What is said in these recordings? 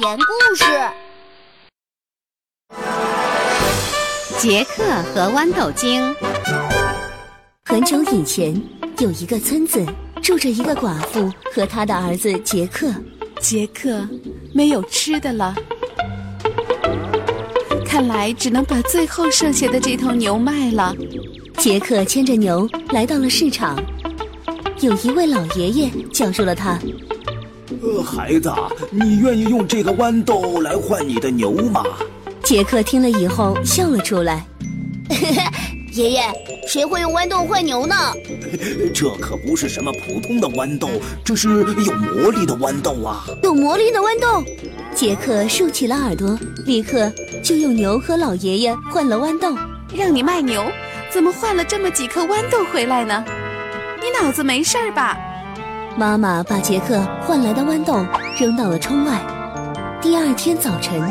言故事：杰克和豌豆精。很久以前，有一个村子，住着一个寡妇和她的儿子杰克。杰克没有吃的了，看来只能把最后剩下的这头牛卖了。杰克牵着牛来到了市场，有一位老爷爷叫住了他。呃，孩子，你愿意用这个豌豆来换你的牛吗？杰克听了以后笑了出来。爷爷，谁会用豌豆换牛呢？这可不是什么普通的豌豆，这是有魔力的豌豆啊！有魔力的豌豆。杰克竖起了耳朵，立刻就用牛和老爷爷换了豌豆。让你卖牛，怎么换了这么几颗豌豆回来呢？你脑子没事儿吧？妈妈把杰克换来的豌豆扔到了窗外。第二天早晨，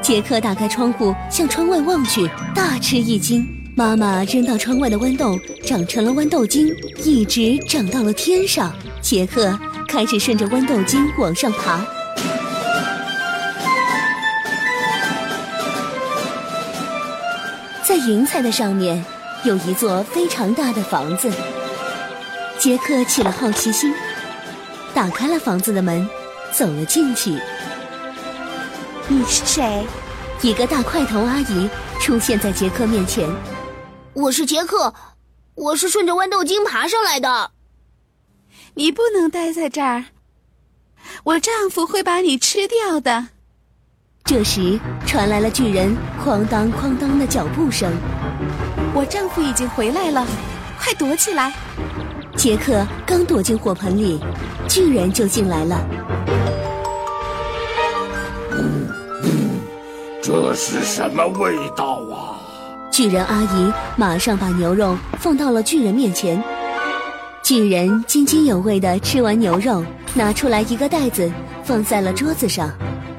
杰克打开窗户向窗外望去，大吃一惊。妈妈扔到窗外的豌豆长成了豌豆茎，一直长到了天上。杰克开始顺着豌豆茎往上爬。在云彩的上面，有一座非常大的房子。杰克起了好奇心。打开了房子的门，走了进去。你是谁？一个大块头阿姨出现在杰克面前。我是杰克，我是顺着豌豆茎爬上来的。你不能待在这儿，我丈夫会把你吃掉的。这时传来了巨人哐当哐当的脚步声。我丈夫已经回来了，快躲起来！杰克刚躲进火盆里，巨人就进来了。这是什么味道啊？巨人阿姨马上把牛肉放到了巨人面前。巨人津津有味地吃完牛肉，拿出来一个袋子，放在了桌子上。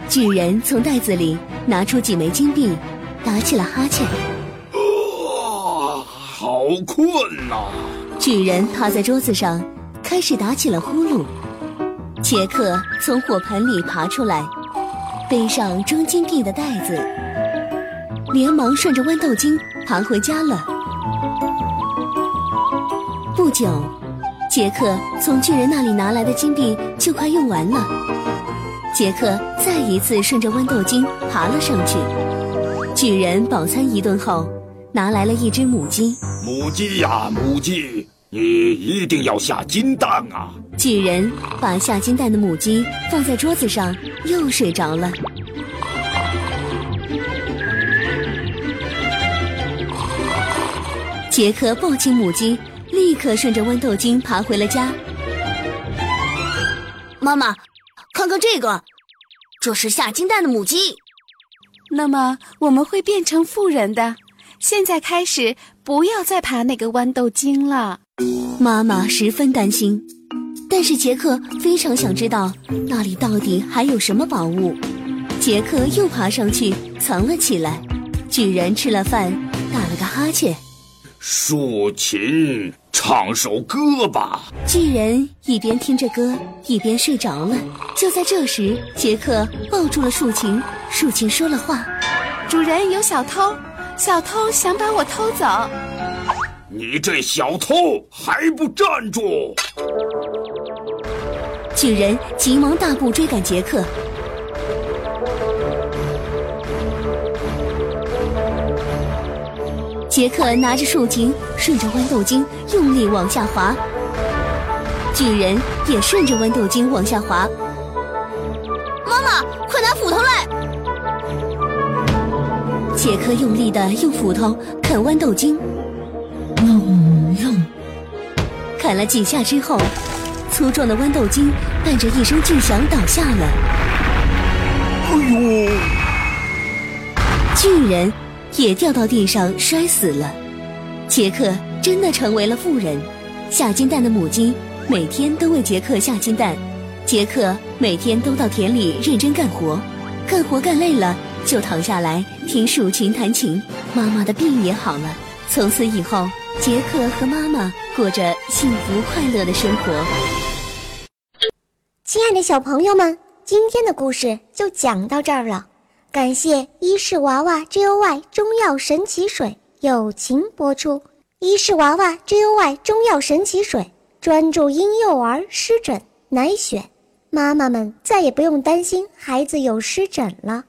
巨人从袋子里拿出几枚金币，打起了哈欠。啊，好困呐！巨人趴在桌子上，开始打起了呼噜。杰克从火盆里爬出来，背上装金币的袋子，连忙顺着豌豆茎爬回家了。不久，杰克从巨人那里拿来的金币就快用完了。杰克再一次顺着豌豆茎爬了上去。巨人饱餐一顿后，拿来了一只母鸡。母鸡呀，母鸡，你一定要下金蛋啊！巨人把下金蛋的母鸡放在桌子上，又睡着了。杰克抱起母鸡，立刻顺着豌豆茎爬回了家。妈妈，看看这个，这是下金蛋的母鸡。那么我们会变成富人的。现在开始，不要再爬那个豌豆茎了。妈妈十分担心，但是杰克非常想知道那里到底还有什么宝物。杰克又爬上去藏了起来。巨人吃了饭，打了个哈欠。竖琴，唱首歌吧。巨人一边听着歌，一边睡着了。就在这时，杰克抱住了竖琴，竖琴说了话：“主人有小偷。”小偷想把我偷走，你这小偷还不站住！巨人急忙大步追赶杰克。杰克拿着竖琴，顺着豌豆茎用力往下滑。巨人也顺着豌豆茎往下滑。妈妈，快拿斧头来！杰克用力的用斧头啃豌豆茎，隆隆，砍了几下之后，粗壮的豌豆茎伴着一声巨响倒下了。哎呦！巨人也掉到地上摔死了。杰克真的成为了富人。下金蛋的母鸡每天都为杰克下金蛋，杰克每天都到田里认真干活，干活干累了。就躺下来听竖琴弹琴，妈妈的病也好了。从此以后，杰克和妈妈过着幸福快乐的生活。亲爱的小朋友们，今天的故事就讲到这儿了。感谢伊氏娃娃 Joy 中药神奇水友情播出。伊氏娃娃 Joy 中药神奇水专注婴幼儿湿疹，奶癣，妈妈们再也不用担心孩子有湿疹了。